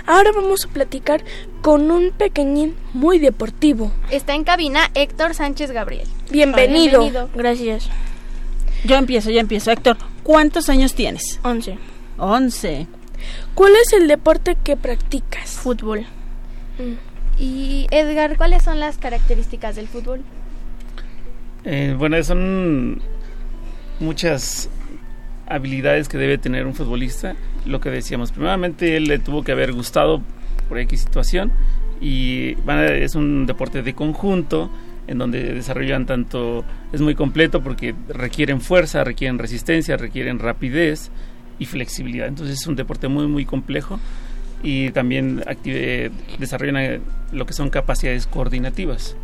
Ahora vamos a platicar con un pequeñín muy deportivo. Está en cabina Héctor Sánchez Gabriel. Bienvenido. Bienvenido. Gracias. Yo empiezo, yo empiezo. Héctor, ¿cuántos años tienes? Once. Once. ¿Cuál es el deporte que practicas? Fútbol. Y Edgar, ¿cuáles son las características del fútbol? Eh, bueno, son muchas habilidades que debe tener un futbolista. Lo que decíamos, primeramente él le tuvo que haber gustado por X situación y a- es un deporte de conjunto en donde desarrollan tanto, es muy completo porque requieren fuerza, requieren resistencia, requieren rapidez y flexibilidad. Entonces es un deporte muy, muy complejo y también active- desarrollan eh, lo que son capacidades coordinativas.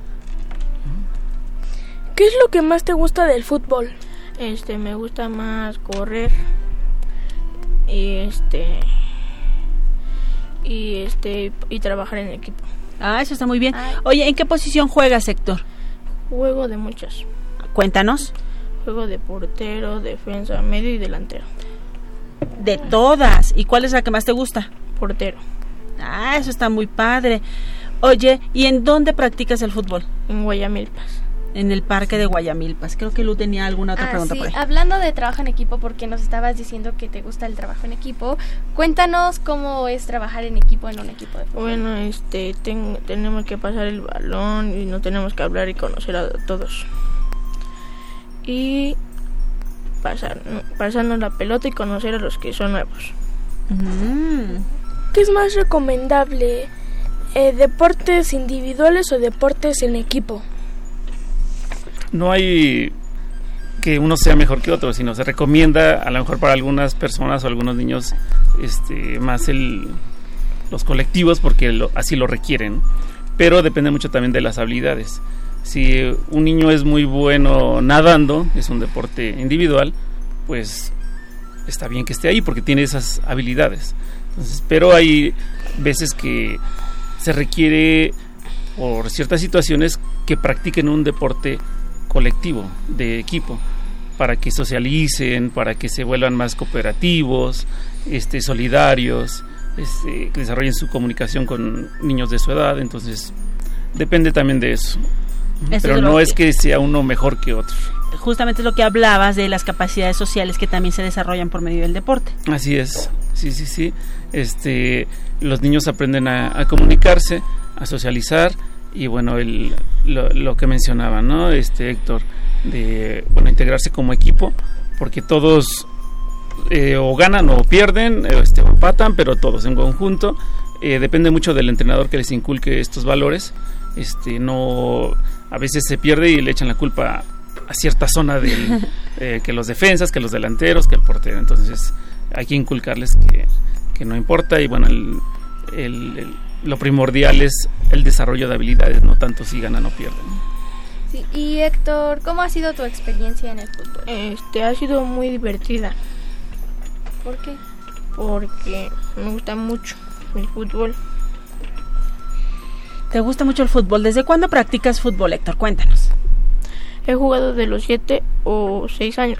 ¿Qué es lo que más te gusta del fútbol? Este, me gusta más correr. Y este. Y este. Y trabajar en equipo. Ah, eso está muy bien. Oye, ¿en qué posición juegas, Héctor? Juego de muchas. Cuéntanos. Juego de portero, defensa, medio y delantero. De todas. ¿Y cuál es la que más te gusta? Portero. Ah, eso está muy padre. Oye, ¿y en dónde practicas el fútbol? En Guayamilpas. En el parque de Guayamilpas. Creo que Lu tenía alguna otra Ah, pregunta sí. por ahí. Hablando de trabajo en equipo, porque nos estabas diciendo que te gusta el trabajo en equipo, cuéntanos cómo es trabajar en equipo en un equipo de fútbol. Bueno, este. ten- tenemos que pasar el balón y no tenemos que hablar y conocer a todos. Y. Pasar, pasarnos la pelota y conocer a los que son nuevos. ¿Qué es más recomendable? Eh, ¿Deportes individuales o deportes en equipo? No hay que uno sea mejor que otro, sino se recomienda a lo mejor para algunas personas o algunos niños este, más el, los colectivos porque lo- así lo requieren, pero depende mucho también de las habilidades. Si un niño es muy bueno nadando, es un deporte individual, pues está bien que esté ahí porque tiene esas habilidades. Entonces, pero hay veces que se requiere por ciertas situaciones que practiquen un deporte colectivo, de equipo, para que socialicen, para que se vuelvan más cooperativos, este, solidarios, este, que desarrollen su comunicación con niños de su edad, entonces depende también de eso. Eso Pero es no que- es que sea uno mejor que otro. Justamente es lo que hablabas de las capacidades sociales que también se desarrollan por medio del deporte. Así es, sí, sí, sí. Este, los niños aprenden a, a comunicarse, a socializar y bueno, el, lo, lo que mencionaba, ¿no? Este Héctor, de bueno, integrarse como equipo, porque todos eh, o ganan o pierden, este, o empatan, pero todos en conjunto. Eh, depende mucho del entrenador que les inculque estos valores. Este, no, a veces se pierde y le echan la culpa a cierta zona del, eh, que los defensas, que los delanteros, que el portero. Entonces hay que inculcarles que, que no importa y bueno, el, el- el- lo primordial es el desarrollo de habilidades, no tanto si ganan o pierden. Sí, Y Héctor, ¿cómo ha sido tu experiencia en el fútbol? Este ha sido muy divertida. ¿Por qué? porque me gusta mucho el fútbol. ¿Te gusta mucho el fútbol? ¿Desde cuándo practicas fútbol, Héctor? Cuéntanos. He jugado de los 7 o 6 años.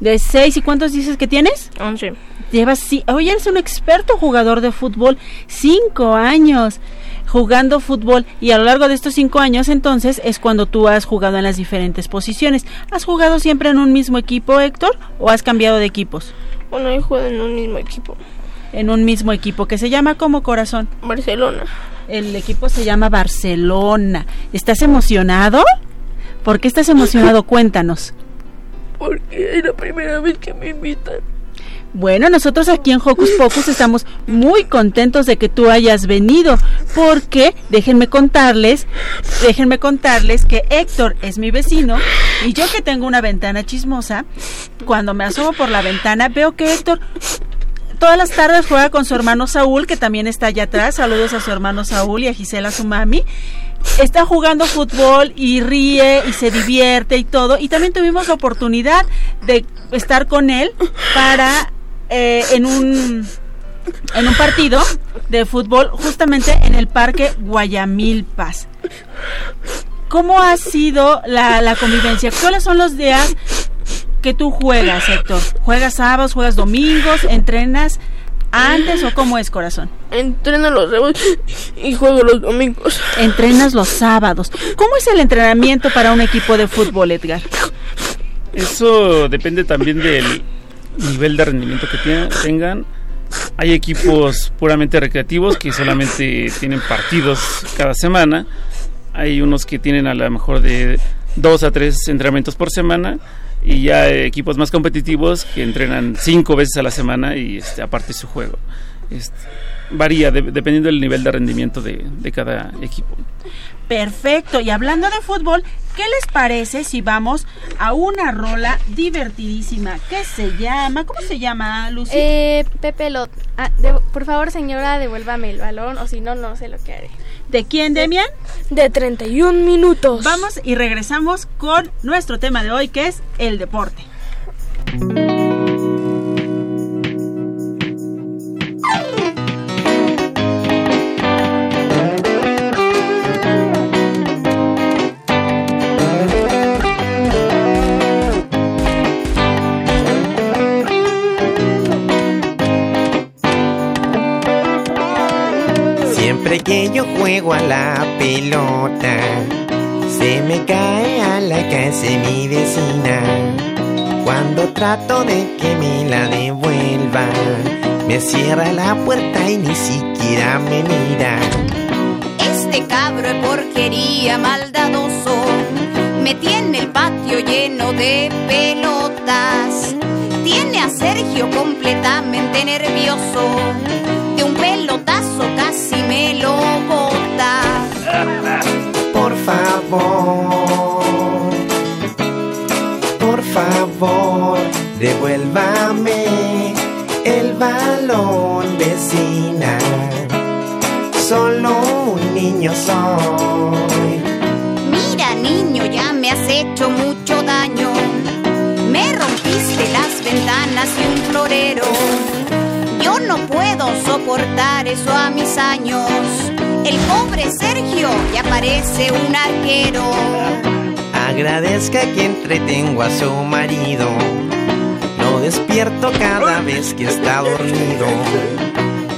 ¿De 6 y cuántos dices que tienes? 11. Llevas, sí, oye, eres un experto jugador de fútbol, cinco años jugando fútbol y a lo largo de estos cinco años entonces es cuando tú has jugado en las diferentes posiciones. ¿Has jugado siempre en un mismo equipo, Héctor, o has cambiado de equipos? Bueno, he jugado en un mismo equipo. En un mismo equipo que se llama como corazón. Barcelona. El equipo se llama Barcelona. ¿Estás emocionado? ¿Por qué estás emocionado? Cuéntanos. Porque es la primera vez que me invitan. Bueno, nosotros aquí en Hocus Pocus estamos muy contentos de que tú hayas venido, porque déjenme contarles, déjenme contarles que Héctor es mi vecino y yo que tengo una ventana chismosa, cuando me asomo por la ventana veo que Héctor todas las tardes juega con su hermano Saúl, que también está allá atrás. Saludos a su hermano Saúl y a Gisela, su mami. Está jugando fútbol y ríe y se divierte y todo. Y también tuvimos la oportunidad de estar con él para eh, en un en un partido de fútbol justamente en el parque Guayamilpas. ¿Cómo ha sido la, la convivencia? ¿Cuáles son los días que tú juegas, Héctor? ¿Juegas sábados, juegas domingos, entrenas antes o cómo es, corazón? Entreno los sábados y juego los domingos. Entrenas los sábados. ¿Cómo es el entrenamiento para un equipo de fútbol, Edgar? Eso depende también del nivel de rendimiento que tiene- tengan. Hay equipos puramente recreativos que solamente tienen partidos cada semana. Hay unos que tienen a lo mejor de dos a tres entrenamientos por semana. Y ya equipos más competitivos que entrenan cinco veces a la semana y este, aparte su juego. Este, varía de- dependiendo del nivel de rendimiento de, de cada equipo. Perfecto. Y hablando de fútbol, ¿qué les parece si vamos a una rola divertidísima que se llama, ¿cómo se llama, Lucy? Eh, Pepe Lot, ah, de- por favor señora, devuélvame el balón o si no, no sé lo que haré. ¿De quién, Demian? De 31 minutos. Vamos y regresamos con nuestro tema de hoy que es el deporte. Juego a la pelota, se me cae a la casa de mi vecina. Cuando trato de que me la devuelva, me cierra la puerta y ni siquiera me mira. Este cabro es porquería maldadoso. Me tiene el patio lleno de pelotas. Tiene a Sergio completamente nervioso. De un pelotazo favor, por favor, devuélvame el balón, vecina. Solo un niño soy. Mira, niño, ya me has hecho mucho daño. Me rompiste las ventanas y un florero. Yo no puedo soportar eso a mis años. El pobre Sergio ya parece un arquero. Agradezca que entretengo a su marido. Lo despierto cada vez que está dormido.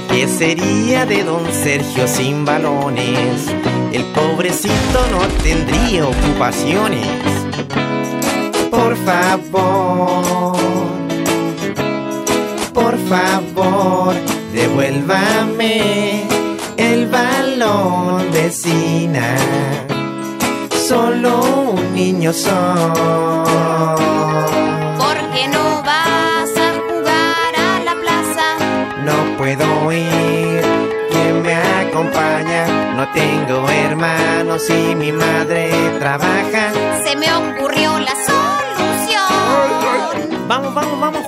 ¿Qué sería de don Sergio sin balones? El pobrecito no tendría ocupaciones. Por favor, por favor, devuélvame balón, vecina. Solo un niño soy. ¿Por qué no vas a jugar a la plaza? No puedo ir, ¿quién me acompaña? No tengo hermanos y mi madre trabaja. Se me ocurrió la solución. Vamos, vamos, vamos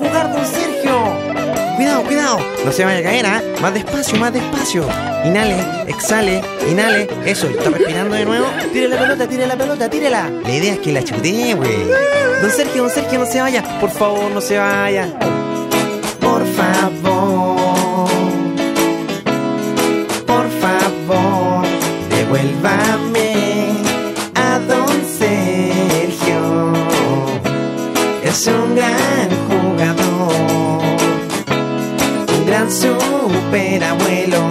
no se vaya a caer. ¿ah? Más despacio, más despacio. Inhale, exhale, inhale. Eso, está respirando de nuevo. Tire la pelota, tire la pelota, tírela. La idea es que la chutee, güey. Don Sergio, don Sergio, no se vaya. Por favor, no se vaya. Por favor. Por favor. Devuélvame. Superabuelo.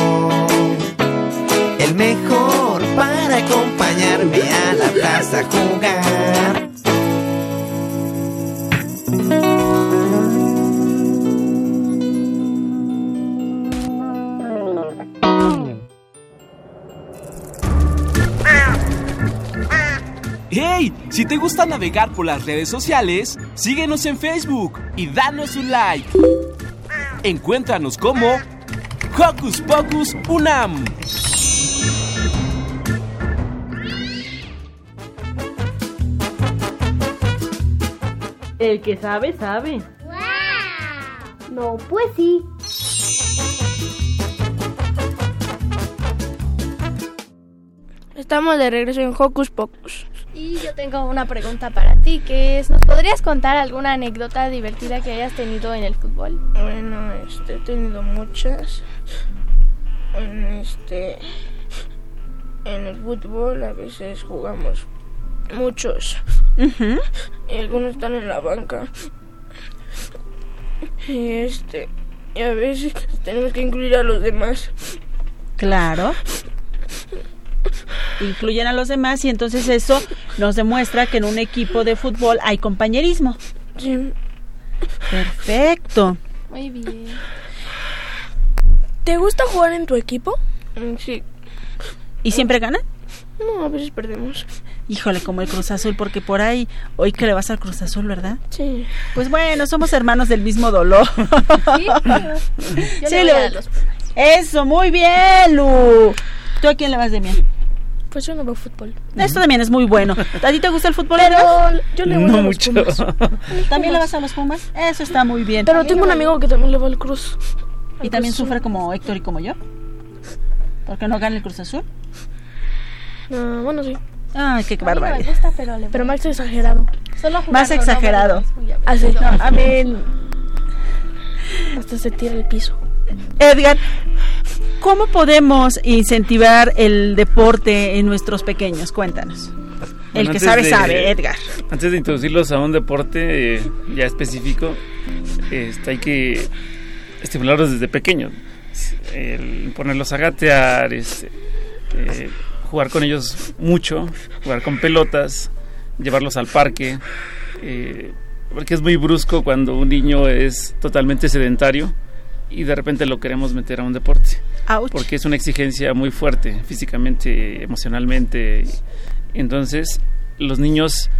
El mejor para acompañarme a la plaza a jugar. ¡Hey! Si te gusta navegar por las redes sociales, síguenos en Facebook y danos un like. Encuéntranos como Hocus Pocus Unam. El que sabe, sabe. No, pues sí. Estamos de regreso en Hocus Pocus. Y yo tengo una pregunta para ti, que es, ¿nos podrías contar alguna anécdota divertida que hayas tenido en el fútbol? Bueno, este, he tenido muchas. En este. En el fútbol a veces jugamos muchos. Y algunos están en la banca. Y este. Y a veces tenemos que incluir a los demás. Claro. Incluyen a los demás y entonces eso nos demuestra que en un equipo de fútbol hay compañerismo. Sí. Perfecto. Muy bien. ¿Te gusta jugar en tu equipo? Sí. ¿Y siempre ganan? No, a veces perdemos. Híjole, como el Cruz Azul, porque por ahí, hoy que le vas al Cruz Azul, ¿verdad? Sí. Pues bueno, somos hermanos del mismo dolor. Sí, yo Sí, le voy le- a los Eso, muy bien, Lu. ¿Tú a quién le vas de bien? Pues yo no veo fútbol. Esto también es muy bueno. ¿A ti te gusta el fútbol? Pero yo le voy No a los mucho. Pumas. ¿También le vas a los Pumas? Eso está muy bien. Pero tengo un amigo que también le va al Cruz. ¿Y también sufre como Héctor y como yo? ¿Porque no gana el Cruz Azul? Ah, bueno, sí. Ay, qué no barbaridad. me gusta, pero le Pero más exagerado. Solo Más jugarlo, no exagerado. Así. aburrido. A mí. Hasta se tira el piso. Edgar, ¿cómo podemos incentivar el deporte en nuestros pequeños? Cuéntanos. El que sabe, de- sabe, Edgar. Antes de introducirlos a un deporte eh, ya específico, este, hay que estimularlos desde pequeños. El ponerlos a gatear, este, eh, jugar con ellos mucho, jugar con pelotas, llevarlos al parque. eh, porque es muy brusco cuando un niño es totalmente sedentario y de repente lo queremos meter a un deporte. Ouch. Porque es una exigencia muy fuerte, físicamente, emocionalmente. Entonces, los niños,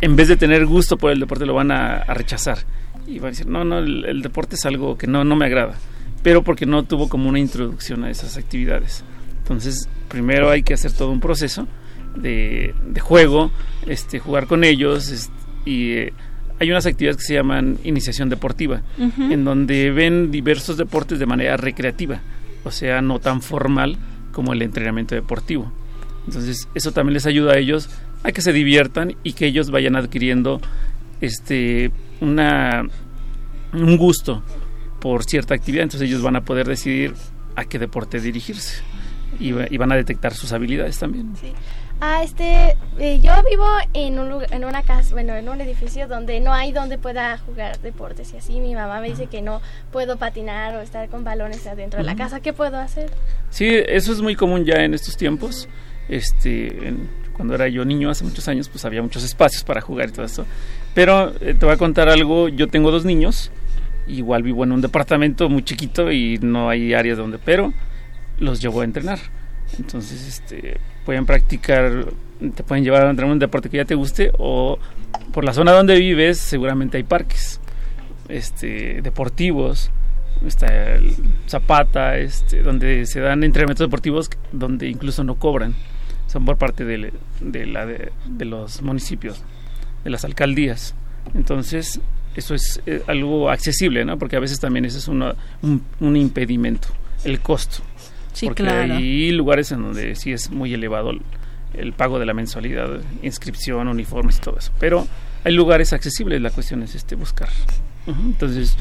en vez de tener gusto por el deporte, lo van a, a rechazar. Y van a decir, no, no, el, el deporte es algo que no, no me agrada. Pero porque no tuvo como una introducción a esas actividades. Entonces, primero hay que hacer todo un proceso de, de juego, este, jugar con ellos. est- y eh, hay unas actividades que se llaman iniciación deportiva, en donde ven diversos deportes de manera recreativa, o sea, no tan formal como el entrenamiento deportivo. Entonces, eso también les ayuda a ellos a que se diviertan y que ellos vayan adquiriendo este una un gusto por cierta actividad, entonces ellos van a poder decidir a qué deporte dirigirse y, y van a detectar sus habilidades también. Ah, este, eh, yo vivo en un lugar, en una casa, bueno, en un edificio donde no hay donde pueda jugar deportes y así. Mi mamá me dice que no puedo patinar o estar con balones adentro de la casa. ¿Qué puedo hacer? Sí, eso es muy común ya en estos tiempos. Este, en- cuando era yo niño hace muchos años, pues había muchos espacios para jugar y todo esto. Pero eh, te voy a contar algo. Yo tengo dos niños. Igual vivo en un departamento muy chiquito y no hay áreas donde, pero los llevo a entrenar. Entonces, este, pueden practicar, te pueden llevar a entrenar un deporte que ya te guste o por la zona donde vives seguramente hay parques, este, deportivos está Zapata, este, donde se dan entrenamientos deportivos donde incluso no cobran, son por parte de, los municipios, de las alcaldías. Entonces, eso es eh, algo accesible, ¿no? Porque a veces también ese es un impedimento, el costo. Sí, Porque claro. hay lugares en donde sí es muy elevado el, el pago de la mensualidad, inscripción, uniformes y todo eso. Pero hay lugares accesibles, la cuestión es este buscar. Entonces,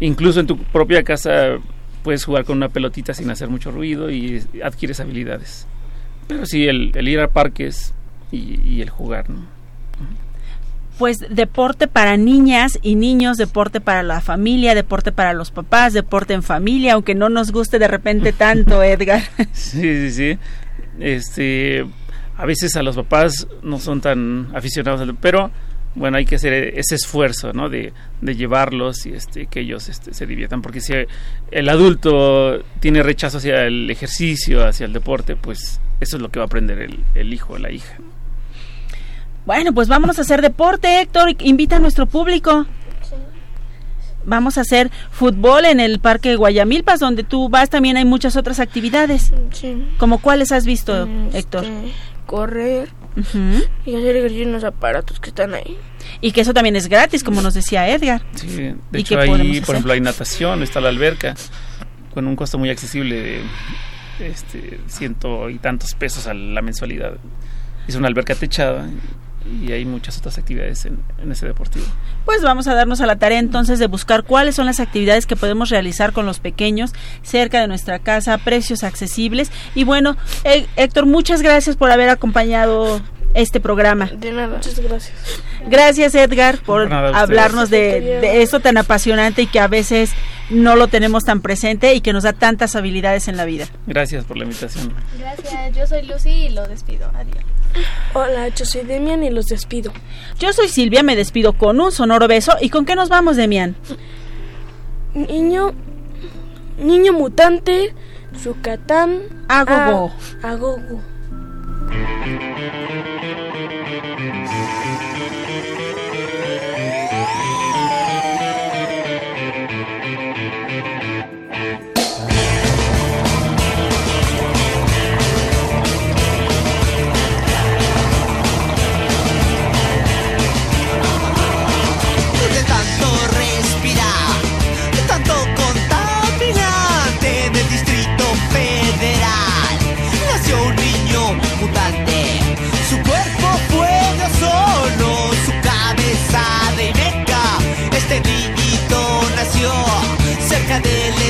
incluso en tu propia casa puedes jugar con una pelotita sin hacer mucho ruido y adquieres habilidades. Pero sí, el, el ir a parques y, y el jugar, ¿no? Pues deporte para niñas y niños, deporte para la familia, deporte para los papás, deporte en familia, aunque no nos guste de repente tanto, Edgar. Sí, sí, sí. Este, a veces a los papás no son tan aficionados, al- pero bueno, hay que hacer ese esfuerzo, ¿no? De, de llevarlos y este, que ellos este, se diviertan, porque si el adulto tiene rechazo hacia el ejercicio, hacia el deporte, pues eso es lo que va a aprender el, el hijo o la hija. Bueno, pues vámonos a hacer deporte, Héctor. Invita a nuestro público. Vamos a hacer fútbol en el Parque Guayamilpas, donde tú vas. También hay muchas otras actividades. Sí. ¿Como cuáles has visto, Este, Héctor? Correr Ujú. y hacer ejercicio en los aparatos que están ahí. Y que eso también es gratis, como nos decía Edgar. Sí, de ¿Y hecho ahí, por hacer? ejemplo, hay natación, está la alberca, con un costo muy accesible de este, ciento y tantos pesos a la mensualidad. Es una alberca techada y hay muchas otras actividades en, en ese deportivo. Pues vamos a darnos a la tarea entonces de buscar cuáles son las actividades que podemos realizar con los pequeños cerca de nuestra casa, precios accesibles. Y bueno, Hé- Héctor, muchas gracias por haber acompañado este programa. De nada. Muchas gracias. Gracias Edgar por nada, hablarnos de, de esto tan apasionante y que a veces no lo tenemos tan presente y que nos da tantas habilidades en la vida. Gracias por la invitación. Gracias, yo soy Lucy y lo despido. Adiós. Hola, yo soy Demian y los despido. Yo soy Silvia, me despido con un sonoro beso. ¿Y con qué nos vamos, Demian? Niño, niño mutante, Zucatán, Agogo. a- Agogo.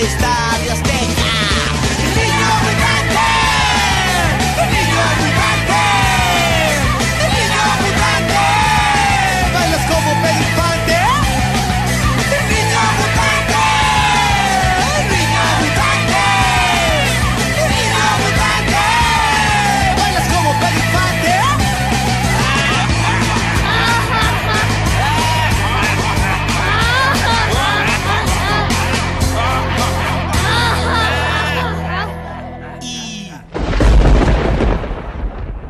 Del